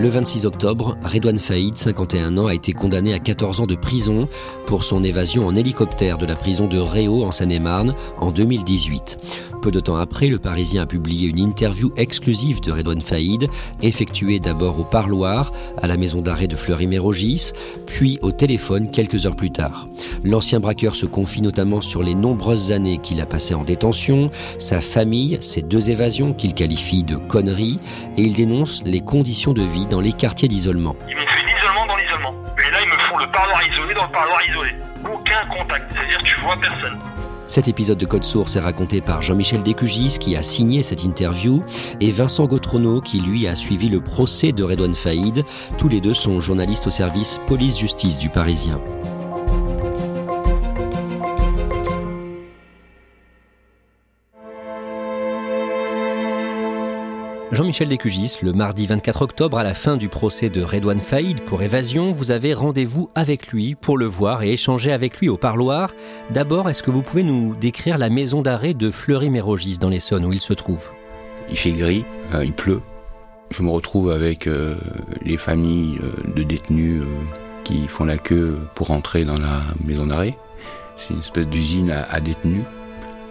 Le 26 octobre, Redouane Faïd, 51 ans, a été condamné à 14 ans de prison pour son évasion en hélicoptère de la prison de Réau en Seine-et-Marne en 2018. Peu de temps après, le Parisien a publié une interview exclusive de Redouane Faïd, effectuée d'abord au parloir, à la maison d'arrêt de Fleury-Mérogis, puis au téléphone quelques heures plus tard. L'ancien braqueur se confie notamment sur les nombreuses années qu'il a passées en détention, sa famille, ses deux évasions qu'il qualifie de conneries, et il dénonce les conditions de vie dans les quartiers d'isolement. Ils m'ont fait l'isolement dans l'isolement. Et là, ils me font le parloir isolé dans le parloir isolé. Aucun contact, c'est-à-dire tu vois personne. Cet épisode de Code Source est raconté par Jean-Michel Descugis qui a signé cette interview et Vincent Gautrono qui lui a suivi le procès de Redouane Faïd. Tous les deux sont journalistes au service police-justice du Parisien. Jean-Michel Descugis, le mardi 24 octobre, à la fin du procès de Redouane Faïd pour évasion, vous avez rendez-vous avec lui pour le voir et échanger avec lui au parloir. D'abord, est-ce que vous pouvez nous décrire la maison d'arrêt de Fleury-Mérogis dans l'Essonne où il se trouve? Il fait gris, euh, il pleut. Je me retrouve avec euh, les familles euh, de détenus qui font la queue pour entrer dans la maison d'arrêt. C'est une espèce d'usine à détenus,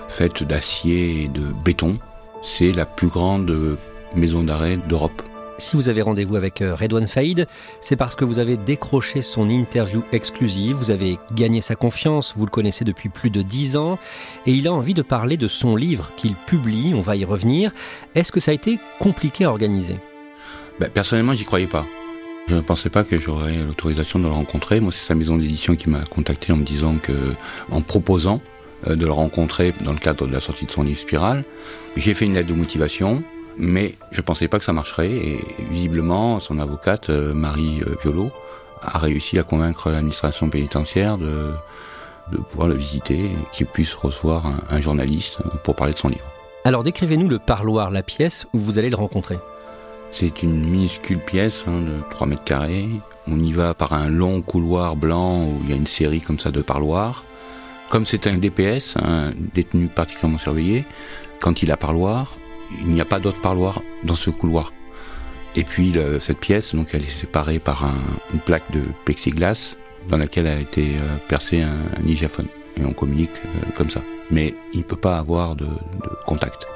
faite d'acier et de béton. C'est la plus grande maison d'arrêt d'Europe. Si vous avez rendez-vous avec euh, Redouane Faïd, c'est parce que vous avez décroché son interview exclusive, vous avez gagné sa confiance, vous le connaissez depuis plus de dix ans, et il a envie de parler de son livre qu'il publie, on va y revenir. Est-ce que ça a été compliqué à organiser? Ben, personnellement, j'y croyais pas. Je ne pensais pas que j'aurais l'autorisation de le rencontrer. Moi, c'est sa maison d'édition qui m'a contacté en me disant que, en proposant euh, de le rencontrer dans le cadre de la sortie de son livre Spirale, j'ai fait une lettre de motivation. Mais je pensais pas que ça marcherait et visiblement son avocate euh, Marie euh, Violo a réussi à convaincre l'administration pénitentiaire de, de pouvoir le visiter et qu'il puisse recevoir un, un journaliste euh, pour parler de son livre. Alors décrivez-nous le parloir, la pièce où vous allez le rencontrer. C'est une minuscule pièce hein, de 3 mètres carrés. On y va par un long couloir blanc où il y a une série comme ça de parloirs. Comme c'est un DPS, un détenu particulièrement surveillé, quand il a parloir, il n'y a pas d'autre parloir dans ce couloir. Et puis cette pièce, donc elle est séparée par un- une plaque de plexiglas dans laquelle a été euh, percé un, un digaphone. Et on communique euh, comme ça. Mais il ne peut pas avoir de contact.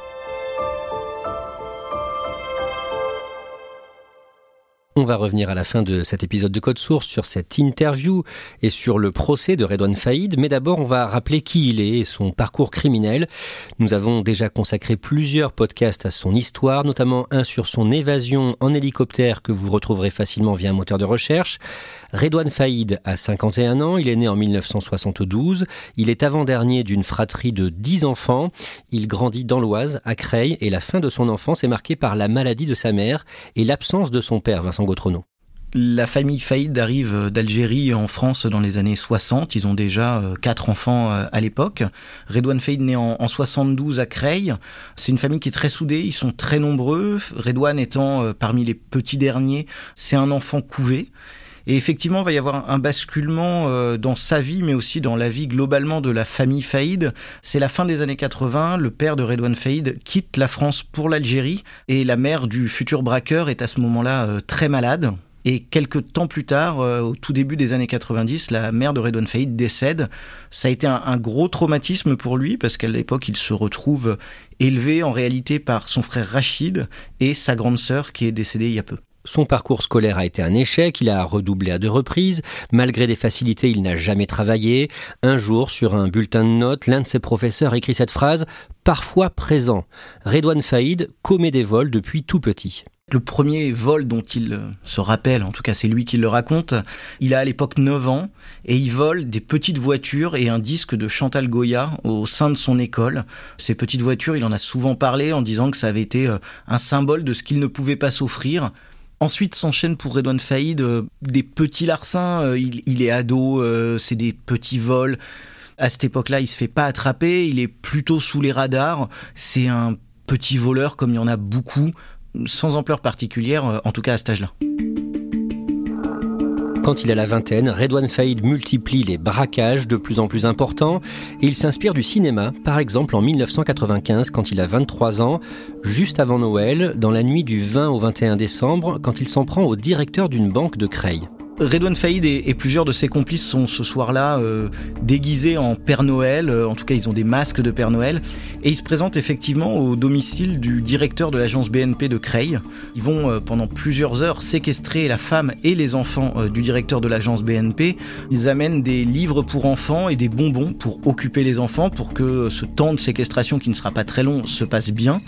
On va revenir à la fin de cet épisode de Code Source sur cette interview et sur le procès de Redouane Faïd, mais d'abord on va rappeler qui il est et son parcours criminel. Nous avons déjà consacré plusieurs podcasts à son histoire, notamment un sur son évasion en hélicoptère que vous retrouverez facilement via un moteur de recherche. Redouane Faïd a 51 ans, il est né en 1972, il est avant-dernier d'une fratrie de 10 enfants, il grandit dans l'Oise, à Creil, et la fin de son enfance est marquée par la maladie de sa mère et l'absence de son père, Vincent La famille Faïd arrive d'Algérie en France dans les années 60. Ils ont déjà euh, quatre enfants euh, à l'époque. Redouane Faïd né en, en 72 à Creil. C'est une famille qui est très soudée. Ils sont très nombreux. Redouane étant euh, parmi les petits derniers, c'est un enfant couvé. Et effectivement, il va y avoir un basculement euh, dans sa vie, mais aussi dans la vie globalement de la famille Faïd. C'est la fin des années 80. Le père de Redouane Faïd quitte la France pour l'Algérie et la mère du futur braqueur est à ce moment-là euh, très malade. Et quelques temps plus tard, euh, au tout début des années 90, la mère de Redouane Faïd décède. Ça a été un gros traumatisme pour lui parce qu'à l'époque, il se retrouve élevé en réalité par son frère Rachid et sa grande sœur qui est décédée il y a peu. Son parcours scolaire a été un échec, il a redoublé à deux reprises, malgré des facilités il n'a jamais travaillé. Un jour, sur un bulletin de notes, l'un de ses professeurs écrit cette phrase « parfois présent ». Redouane Faïd commet des vols depuis tout petit. Le premier vol dont il se rappelle, en tout cas c'est lui qui le raconte, il a à l'époque 9 ans et il vole des petites voitures et un disque de Chantal Goya au sein de son école. Ces petites voitures, il en a souvent parlé en disant que ça avait été euh, un symbole de ce qu'il ne pouvait pas s'offrir. Ensuite s'enchaîne pour Redouane Faïd euh, des petits larcins, euh, il, est ado, c'est des petits vols. À cette époque-là, il se fait pas attraper, il est plutôt sous les radars. C'est un petit voleur comme il y en a beaucoup sans ampleur particulière, euh, en tout cas à cet âge-là. Quand il a la vingtaine, Redouane Faïd multiplie les braquages de plus en plus importants et il s'inspire du cinéma, par exemple en 1995 quand il a 23 ans, juste avant Noël, dans la nuit du 20 au 21 décembre, quand il s'en prend au directeur d'une banque de Creil. Redouane Faïd et, plusieurs de ses complices sont ce soir-là euh, déguisés en Père Noël, euh, en tout cas ils ont des masques de Père Noël, et ils se présentent effectivement au domicile du directeur de l'agence BNP de Creil. Ils vont euh, pendant plusieurs heures séquestrer la femme et les enfants du directeur de l'agence BNP. Ils amènent des livres pour enfants et des bonbons pour occuper les enfants pour que ce temps de séquestration qui ne sera pas très long se passe bien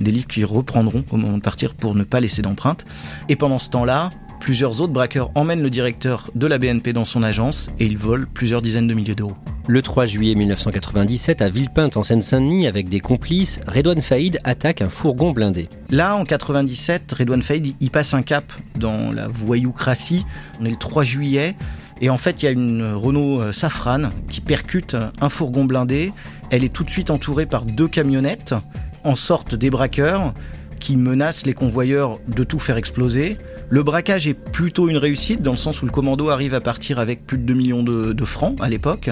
des livres qui reprendront au moment de partir pour ne pas laisser d'empreinte. Et pendant ce temps-là, Plusieurs autres braqueurs emmènent le directeur de la BNP dans son agence et ils volent plusieurs dizaines de milliers d'euros. Le 3 juillet 1997, à Villepinte, en Seine-Saint-Denis, avec des complices, Redouane Faïd attaque un fourgon blindé. Là, en 97, Redouane Faïd y passe un cap dans la voyoucratie. On est le 3 juillet. Et en fait, il y a une Renault euh, Safran qui percute un fourgon blindé. Elle est tout de suite entourée par deux camionnettes. En sortent des braqueurs qui menacent les convoyeurs de tout faire exploser. Le braquage est plutôt une réussite dans le sens où le commando arrive à partir avec plus de 2 millions de, francs à l'époque.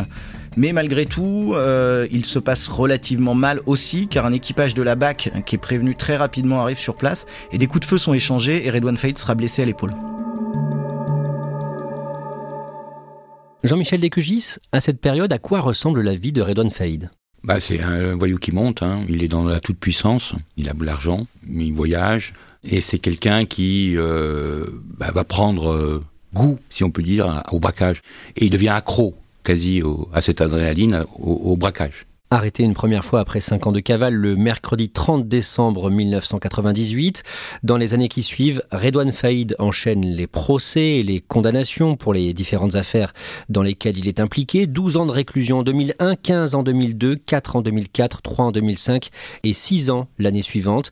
Mais malgré tout, euh, il se passe relativement mal aussi, car un équipage de la BAC, qui est prévenu très rapidement, arrive sur place, et des coups de feu sont échangés, et Redouane Faïd sera blessé à l'épaule. Jean-Michel Descugis, à cette période, à quoi ressemble la vie de Redouane Faïd? Bah, C'est un voyou qui monte, hein. il est dans la toute-puissance, il a de l'argent, il voyage, et c'est quelqu'un qui euh, bah, va prendre euh, goût, si on peut dire, au braquage. Et il devient accro quasi à cette adrénaline, au, braquage. Arrêté une première fois après cinq ans de cavale le mercredi 30 décembre 1998. Dans les années qui suivent, Redouane Faïd enchaîne les procès et les condamnations pour les différentes affaires dans lesquelles il est impliqué. 12 ans de réclusion en 2001, 15 en 2002, 4 en 2004, 3 en 2005 et 6 ans l'année suivante.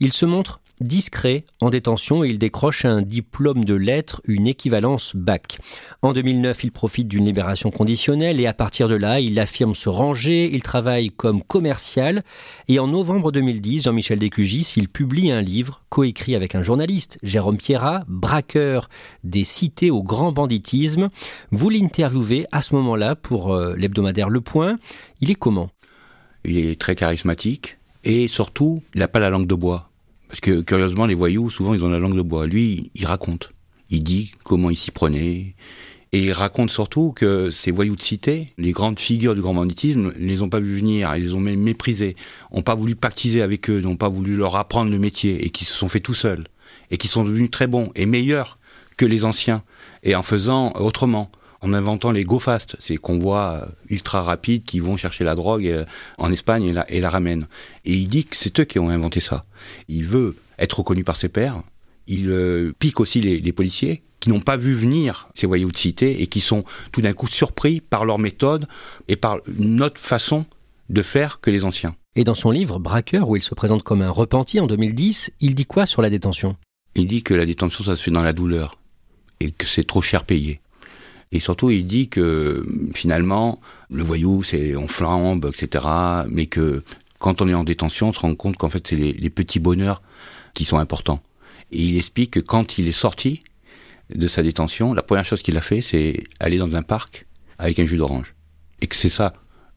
Il se montre discret en détention il décroche un diplôme de lettres, une équivalence bac. En 2009, il profite d'une libération conditionnelle et à partir de là, il affirme se ranger, il travaille comme commercial et en novembre 2010, Jean-Michel Descugis, il publie un livre coécrit avec un journaliste, Jérôme Pierrat, braqueur des cités au grand banditisme. Vous l'interviewez à ce moment-là pour euh, l'hebdomadaire Le Point. Il est comment? Il est très charismatique et surtout, il n'a pas la langue de bois parce que curieusement, les voyous, souvent, ils ont la langue de bois. Lui, il raconte. Il dit comment il s'y prenait. Et il raconte surtout que ces voyous de cité, les grandes figures du grand banditisme, ne les ont pas vus venir, ils les ont même méprisés, n'ont pas voulu pactiser avec eux, n'ont pas voulu leur apprendre le métier, et qui se sont fait tout seuls, et qui sont devenus très bons et meilleurs que les anciens, et en faisant autrement en inventant les go fast, ces convois euh, ultra rapides qui vont chercher la drogue euh, en Espagne et la, et la ramènent. Et il dit que c'est eux qui ont inventé ça. Il veut être reconnu par ses pairs. Il euh, pique aussi les, policiers qui n'ont pas vu venir ces voyous de cité et qui sont tout d'un coup surpris par leur méthode et par une autre façon de faire que les anciens. Et dans son livre Braqueur, où il se présente comme un repenti en 2010, il dit quoi sur la détention? Il dit que la détention, ça se fait dans la douleur et que c'est trop cher payé. Et surtout, il dit que finalement, le voyou, c'est on flambe, etc. Mais que quand on est en détention, on se rend compte qu'en fait, c'est les, petits bonheurs qui sont importants. Et il explique que quand il est sorti de sa détention, la première chose qu'il a fait, c'est aller dans un parc avec un jus d'orange. Et que c'est ça,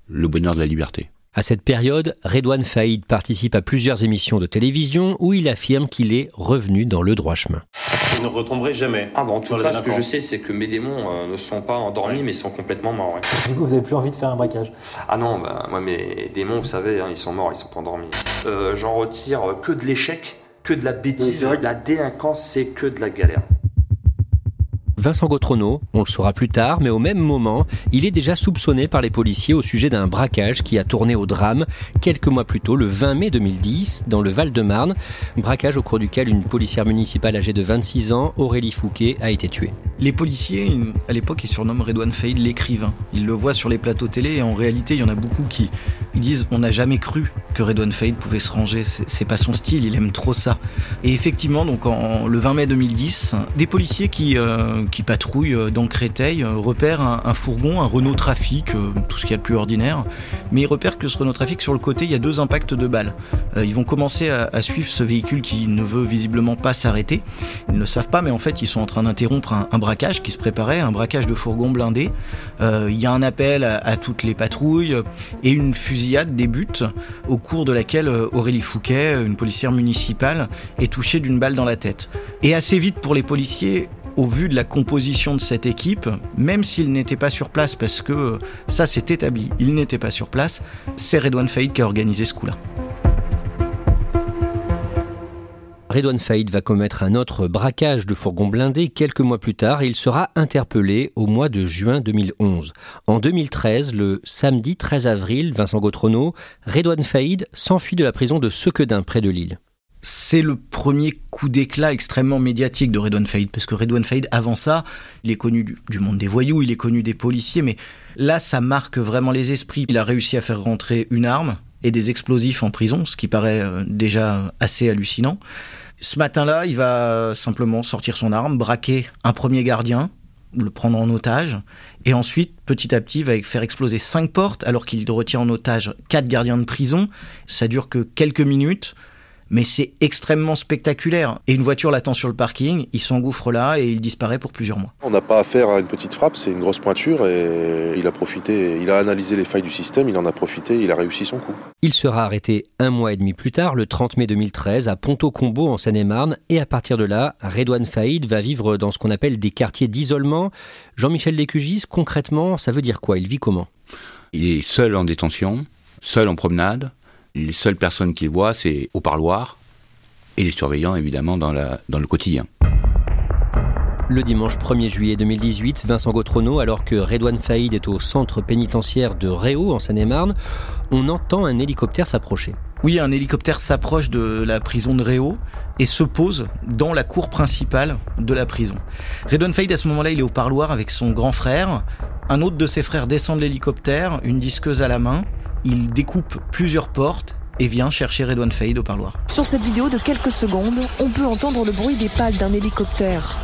le bonheur de la liberté. À cette période, Redouane Faïd participe à plusieurs émissions de télévision où il affirme qu'il est revenu dans le droit chemin. Je ne retomberai jamais. Ah bon, en tout cas, ce que je sais, c'est que mes démons euh, ne sont pas endormis, mais sont complètement morts. Ouais. Du coup, vous avez plus envie de faire un braquage? Ah non, bah, moi, mes démons, vous savez, hein, ils sont morts, ils sont pas endormis. Euh, J'en retire que de l'échec, que de la bêtise. La délinquance, c'est que de la galère. Vincent Gautrono, on le saura plus tard, mais au même moment, il est déjà soupçonné par les policiers au sujet d'un braquage qui a tourné au drame quelques mois plus tôt, le 20 mai 2010, dans le Val-de-Marne. Braquage au cours duquel une policière municipale âgée de 26 ans, Aurélie Fouquet, a été tuée. Les policiers, à l'époque, ils surnomment Redouane Faïd l'écrivain. Ils le voient sur les plateaux télé et en réalité, il y en a beaucoup qui disent on n'a jamais cru que Redouane Faïd pouvait se ranger. C'est pas son style, il aime trop ça. Et effectivement, donc le 20 mai 2010, des policiers qui, euh, qui patrouillent euh, dans Créteil euh, repèrent un, fourgon, un Renault Trafic, tout ce qu'il y a de plus ordinaire. Mais ils repèrent que ce Renault Trafic, sur le côté, il y a deux impacts de balles. ils vont commencer à, suivre ce véhicule qui ne veut visiblement pas s'arrêter. Ils ne le savent pas, mais en fait, ils sont en train d'interrompre un, braquage qui se préparait, un braquage de fourgon blindé. il y a un appel à toutes les patrouilles et une fusillade débute au cours de laquelle Aurélie Fouquet, une policière municipale, est touchée d'une balle dans la tête. Et assez vite pour les policiers, au vu de la composition de cette équipe, même s'il n'était pas sur place, parce que ça s'est établi, il n'était pas sur place, c'est Redouane Faïd qui a organisé ce coup-là. Redouane Faïd va commettre un autre braquage de fourgon blindé quelques mois plus tard et il sera interpellé au mois de juin 2011. En 2013, le samedi 13 avril, Vincent Gautrono, Redouane Faïd s'enfuit de la prison de Sequedin près de Lille. C'est le premier coup d'éclat extrêmement médiatique de Redouane Faïd, parce que Redouane Faïd, avant ça, il est connu du, monde des voyous, il est connu des policiers, mais là, ça marque vraiment les esprits. Il a réussi à faire rentrer une arme et des explosifs en prison, ce qui paraît euh, déjà assez hallucinant. Ce matin-là, il va simplement sortir son arme, braquer un premier gardien, le prendre en otage, et ensuite, petit à petit, il va faire exploser cinq portes alors qu'il retient en otage quatre gardiens de prison. Ça dure que quelques minutes mais c'est extrêmement spectaculaire. Et une voiture l'attend sur le parking, il s'engouffre là et il disparaît pour plusieurs mois. On n'a pas affaire à une petite frappe, c'est une grosse pointure et il a profité, il a analysé les failles du système, il en a profité, il a réussi son coup. Il sera arrêté un mois et demi plus tard, le 30 mai 2013, à Ponto-Combo en Seine-et-Marne, et à partir de là, Redouane Faïd va vivre dans ce qu'on appelle des quartiers d'isolement. Jean-Michel Lécugis, concrètement, ça veut dire quoi? Il vit comment? Il est seul en détention, seul en promenade, les seules personnes qu'il voit, c'est au parloir et les surveillants, évidemment, dans, la, dans le quotidien. Le dimanche 1er juillet 2018, Vincent Gautrono, alors que Redouane Faïd est au centre pénitentiaire de Réau, en Seine-et-Marne, on entend un hélicoptère s'approcher. Oui, un hélicoptère s'approche de la prison de Réau et se pose dans la cour principale de la prison. Redouane Faïd, à ce moment-là, il est au parloir avec son grand frère. Un autre de ses frères descend de l'hélicoptère, une disqueuse à la main il découpe plusieurs portes et vient chercher Redouane Faïd au parloir. Sur cette vidéo de quelques secondes, on peut entendre le bruit des pales d'un hélicoptère.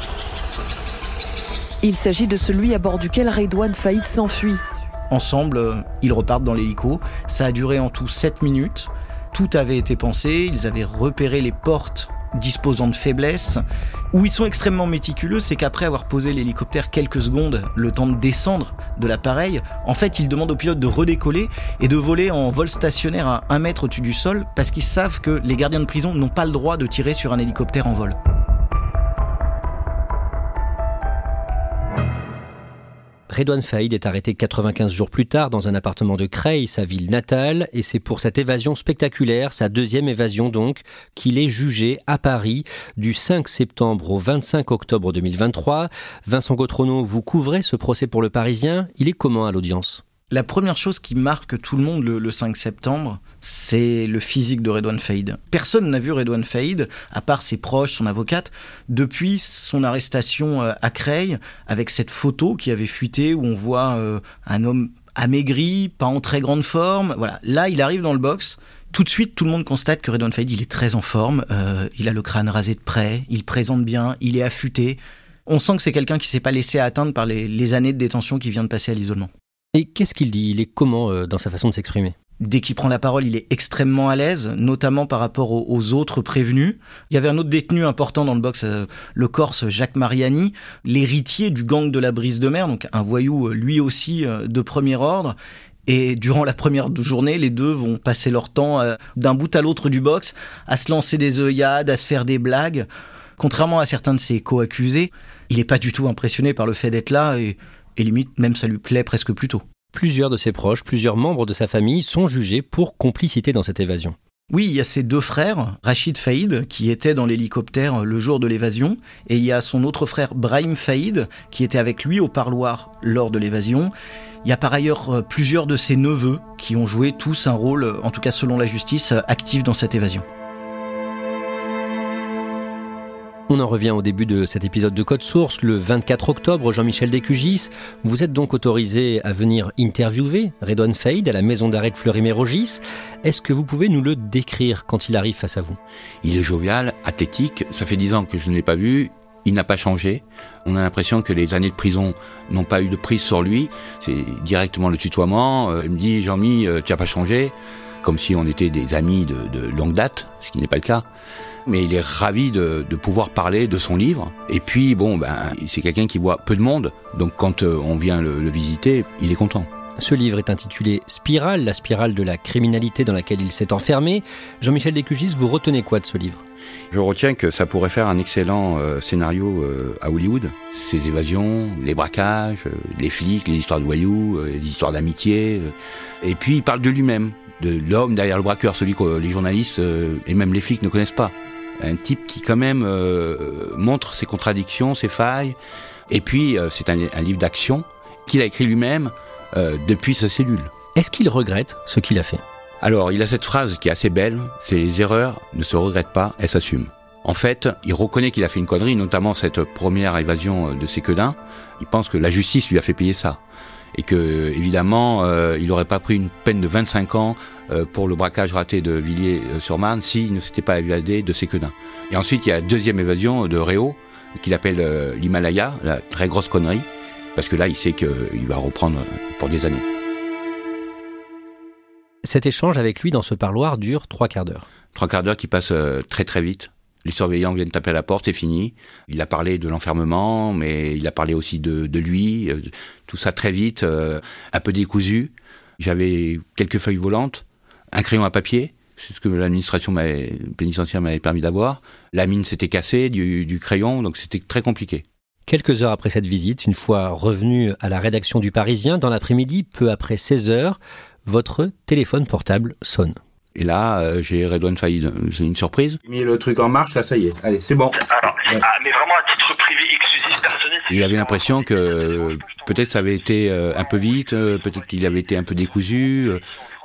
Il s'agit de celui à bord duquel Redouane Faïd s'enfuit. Ensemble, ils repartent dans l'hélico. Ça a duré en tout 7 minutes. Tout avait été pensé, ils avaient repéré les portes disposant de faiblesses. Où ils sont extrêmement méticuleux, c'est qu'après avoir posé l'hélicoptère quelques secondes, le temps de descendre de l'appareil, en fait, ils demandent au pilote de redécoller et de voler en vol stationnaire à un mètre au-dessus du sol parce qu'ils savent que les gardiens de prison n'ont pas le droit de tirer sur un hélicoptère en vol. Redouane Faïd est arrêté 95 jours plus tard dans un appartement de Creil, sa ville natale, et c'est pour cette évasion spectaculaire, sa deuxième évasion donc, qu'il est jugé à Paris du 5 septembre au 25 octobre 2023. Vincent Gautrono, vous couvrez ce procès pour le Parisien? Il est comment à l'audience? La première chose qui marque tout le monde le, 5 septembre, c'est le physique de Redouane Faïd. Personne n'a vu Redouane Faïd, à part ses proches, son avocate, depuis son arrestation euh, à Creil, avec cette photo qui avait fuité où on voit euh, un homme amaigri, pas en très grande forme. Voilà, là il arrive dans le box. Tout de suite, tout le monde constate que Redouane Faïd, il est très en forme. Euh, il a le crâne rasé de près, il présente bien, il est affûté. On sent que c'est quelqu'un qui s'est pas laissé atteindre par les, les années de détention qu'il vient de passer à l'isolement. Et qu'est-ce qu'il dit? Il est comment euh, dans sa façon de s'exprimer? Dès qu'il prend la parole, il est extrêmement à l'aise, notamment par rapport aux, autres prévenus. Il y avait un autre détenu important dans le box, euh, le Corse Jacques Mariani, l'héritier du gang de la brise de mer, donc un voyou euh, lui aussi de premier ordre. Et durant la première journée, les deux vont passer leur temps d'un bout à l'autre du box à se lancer des œillades, à se faire des blagues. Contrairement à certains de ses co-accusés, il n'est pas du tout impressionné par le fait d'être là et, et limite même ça lui plaît presque plutôt. Plusieurs de ses proches, plusieurs membres de sa famille sont jugés pour complicité dans cette évasion. Oui, il y a ses deux frères, Rachid Faïd, qui était dans l'hélicoptère le jour de l'évasion, et il y a son autre frère Brahim Faïd, qui était avec lui au parloir lors de l'évasion. Il y a par ailleurs euh, plusieurs de ses neveux qui ont joué tous un rôle, en tout cas selon la justice, actif dans cette évasion. On en revient au début de cet épisode de Code Source. Le 24 octobre, Jean-Michel Descugis, vous êtes donc autorisé à venir interviewer Redouane Faïd à la maison d'arrêt de Fleury-Mérogis. Est-ce que vous pouvez nous le décrire quand il arrive face à vous? Il est jovial, athlétique. Ça fait dix ans que je ne l'ai pas vu. Il n'a pas changé. On a l'impression que les années de prison n'ont pas eu de prise sur lui. C'est directement le tutoiement. Euh, il me dit, Jean-Mi, euh, tu n'as pas changé. Comme si on était des amis de, de longue date, ce qui n'est pas le cas mais il est ravi de, pouvoir parler de son livre. Et puis, bon, ben, c'est quelqu'un qui voit peu de monde, donc quand euh, on vient le, visiter, il est content. Ce livre est intitulé Spirale, la spirale de la criminalité dans laquelle il s'est enfermé. Jean-Michel Descugis, vous retenez quoi de ce livre? Je retiens que ça pourrait faire un excellent euh, scénario euh, à Hollywood. Ces évasions, les braquages, les flics, les histoires de voyous, les histoires d'amitié. et puis il parle de lui-même, de l'homme derrière le braqueur, celui que les journalistes et même les flics ne connaissent pas un type qui quand même euh, montre ses contradictions, ses failles. Et puis euh, c'est un, livre d'action qu'il a écrit lui-même euh, depuis sa cellule. Est-ce qu'il regrette ce qu'il a fait? Alors il a cette phrase qui est assez belle, c'est les erreurs ne se regrettent pas, elles s'assument. En fait, il reconnaît qu'il a fait une connerie, notamment cette première évasion de Séquedin. Il pense que la justice lui a fait payer ça et que évidemment euh, il n'aurait pas pris une peine de 25 ans euh, pour le braquage raté de Villiers-sur-Marne s'il ne s'était pas évadé de Séquedin. Et ensuite il y a la deuxième évasion de Réau qu'il appelle euh, l'Himalaya, la très grosse connerie, parce que là il sait qu'il va reprendre pour des années. Cet échange avec lui dans ce parloir dure trois quarts d'heure. Trois quarts d'heure qui passent très très vite. Les surveillants viennent taper à la porte, c'est fini. Il a parlé de l'enfermement, mais il a parlé aussi de, de lui. Euh, tout ça très vite, euh, un peu décousu. J'avais quelques feuilles volantes, un crayon à papier, c'est ce que l'administration pénitentiaire m'avait permis d'avoir. La mine s'était cassée du, du crayon, donc c'était très compliqué. Quelques heures après cette visite, une fois revenu à la rédaction du Parisien, dans l'après-midi, peu après 16 heures, votre téléphone portable sonne. Et là, euh, j'ai Redouane Faïd. C'est une surprise. J'ai mis le truc en marche, là, ça y est. Allez, c'est bon. Alors, ah, mais vraiment à titre privé, exclusif, personnel. Il avait l'impression que peut-être ça avait été euh, un peu vite, euh, peut-être qu'il avait été un peu décousu.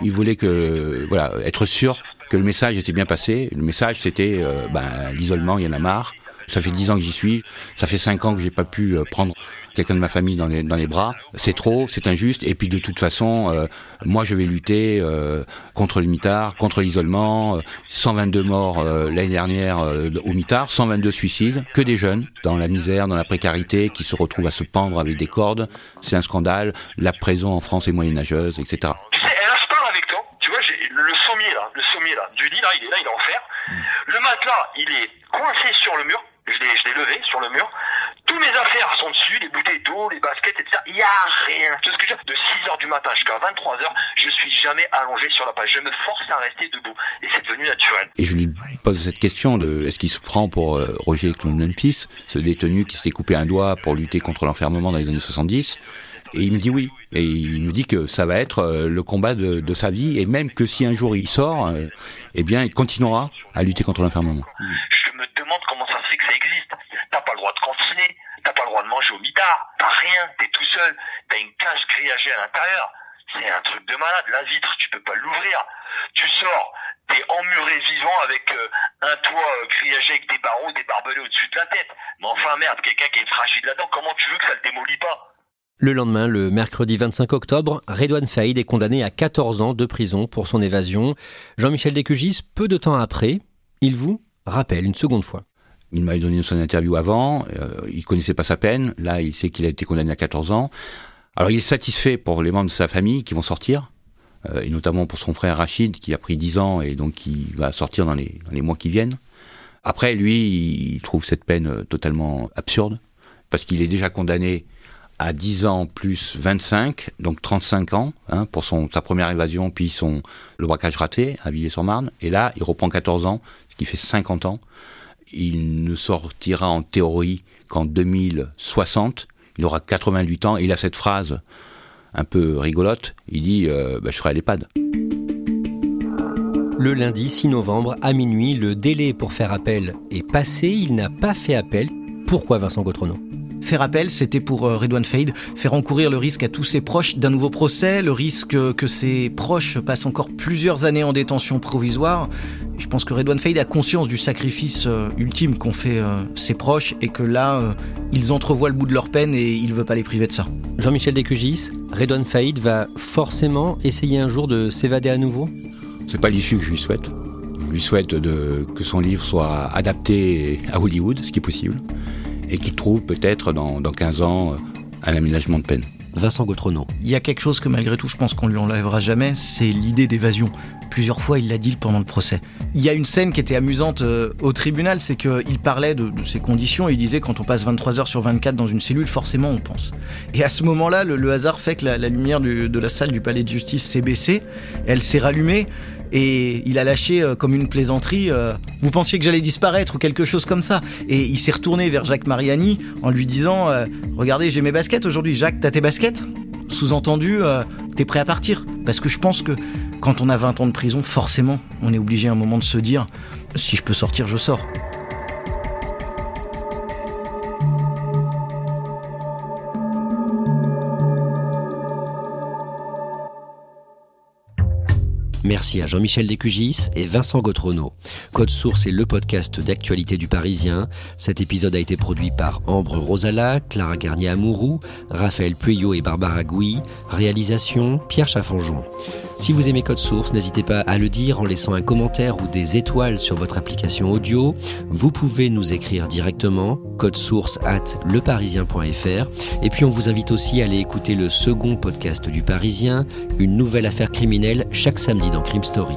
Il voulait que, voilà, être sûr que le message était bien passé. Le message, c'était, ben, l'isolement, il y en a marre. Ça fait dix ans que j'y suis. Ça fait cinq ans que j'ai pas pu prendre quelqu'un de ma famille dans les, dans les bras. C'est trop, c'est injuste. Et puis de toute façon, euh, moi je vais lutter euh, contre le mitard, contre l'isolement. 122 euh, morts l'année dernière au mitard, 122 suicides, que des jeunes dans la misère, dans la précarité, qui se retrouvent à se pendre avec des cordes. C'est un scandale. La prison en France est moyenâgeuse, etc. Tu sais, là je parle avec toi. Tu vois, j'ai le sommier là, le sommier là, du lit là, il est là, il est en fer. Le matelas, il est coincé sur le mur. Je l'ai levé sur le mur. Tous mes affaires sont dessus, les bouteilles d'eau, les baskets, etc. Il n'y a rien. ce que je De 6h du matin jusqu'à 23h, je suis jamais allongé sur la page. Je me force à rester debout. Et c'est devenu naturel. Et je lui pose cette question de est-ce qu'il se prend pour euh, Roger Clonenpis, ce détenu qui s'était coupé un doigt pour lutter contre l'enfermement dans les années 70 et il me dit oui. Et il me dit que ça va être euh, le combat de, de sa vie et même que si un jour il sort, euh, eh bien il continuera à lutter contre l'enfermement me demande comment ça se fait que ça existe. T'as pas le droit de cantiner, t'as pas le droit de t'as rien, t'es tout seul, t'as une cage grillagée à l'intérieur. C'est un truc de malade. La vitre, tu peux pas l'ouvrir. Tu sors, t'es emmuré vivant avec euh, un toit grillagé avec des barreaux, des barbelés au-dessus de la tête. Mais enfin merde, quelqu'un qui est fragile là-dedans, comment tu veux que ça le démolit pas? Le lendemain, le mercredi 25 octobre, Redouane Faïd est condamné à 14 ans de prison pour son évasion. Jean-Michel Descugis, peu de temps après, il vous rappelle une seconde fois. Il m'avait donné son interview avant, euh, il connaissait pas sa peine, là il sait qu'il a été condamné à 14 ans. Alors il est satisfait pour les membres de sa famille qui vont sortir, euh, et notamment pour son frère Rachid qui a pris 10 ans et donc qui va sortir dans les, dans les mois qui viennent. Après lui, il trouve cette peine euh, totalement absurde, parce qu'il est déjà condamné à 10 ans plus 25, donc 35 ans, hein, pour son, sa première évasion, puis son, le braquage raté à Villiers-sur-Marne. Et là, il reprend 14 ans, ce qui fait 50 ans. Il ne sortira en théorie qu'en 2060. Il aura 88 ans il a cette phrase un peu rigolote. Il dit euh, bah, Je serai à l'EHPAD. Le lundi 6 novembre à minuit, le délai pour faire appel est passé. Il n'a pas fait appel. Pourquoi Vincent Gautrono Faire appel, c'était pour euh, Redouane Faïd faire encourir le risque à tous ses proches d'un nouveau procès, le risque que ses proches passent encore plusieurs années en détention provisoire. Je pense que Redouane Faïd a conscience du sacrifice euh, ultime qu'ont fait euh, ses proches et que là, ils entrevoient le bout de leur peine et il ne veut pas les priver de ça. Jean-Michel Descugis, Redouane Faïd va forcément essayer un jour de s'évader à nouveau? C'est pas l'issue que je lui souhaite. Je lui souhaite de, que son livre soit adapté à Hollywood, ce qui est possible et qui trouve peut-être dans, dans 15 ans euh, un aménagement de peine. Vincent Gautrono. Il y a quelque chose que malgré tout je pense qu'on lui enlèvera jamais, c'est l'idée d'évasion. Plusieurs fois il l'a dit pendant le procès. Il y a une scène qui était amusante euh, au tribunal, c'est qu'il parlait de, de, ces conditions et il disait quand on passe 23 heures sur 24 dans une cellule, forcément on pense. Et à ce moment-là, le, le hasard fait que la, la lumière du, de la salle du palais de justice s'est baissée, elle s'est rallumée et il a lâché euh, comme une plaisanterie euh, Vous pensiez que j'allais disparaître ou quelque chose comme ça Et il s'est retourné vers Jacques Mariani en lui disant euh, Regardez, j'ai mes baskets aujourd'hui. Jacques, t'as tes baskets? Sous-entendu, t'es prêt à partir Parce que je pense que quand on a 20 ans de prison, forcément, on est obligé à un moment de se dire Si je peux sortir, je sors. Merci à Jean-Michel Descugis et Vincent Gautrono. Code Source est le podcast d'actualité du Parisien. Cet épisode a été produit par Ambre Rosala, Clara Garnier-Amouroux, Raphaël Pueyo et Barbara Gouy. Réalisation Pierre Chaffanjon. Si vous aimez Code Source, n'hésitez pas à le dire en laissant un commentaire ou des étoiles sur votre application audio. Vous pouvez nous écrire directement code source at leparisien.fr. Et puis on vous invite aussi à aller écouter le second podcast du Parisien, une nouvelle affaire criminelle chaque samedi dans Crime Story.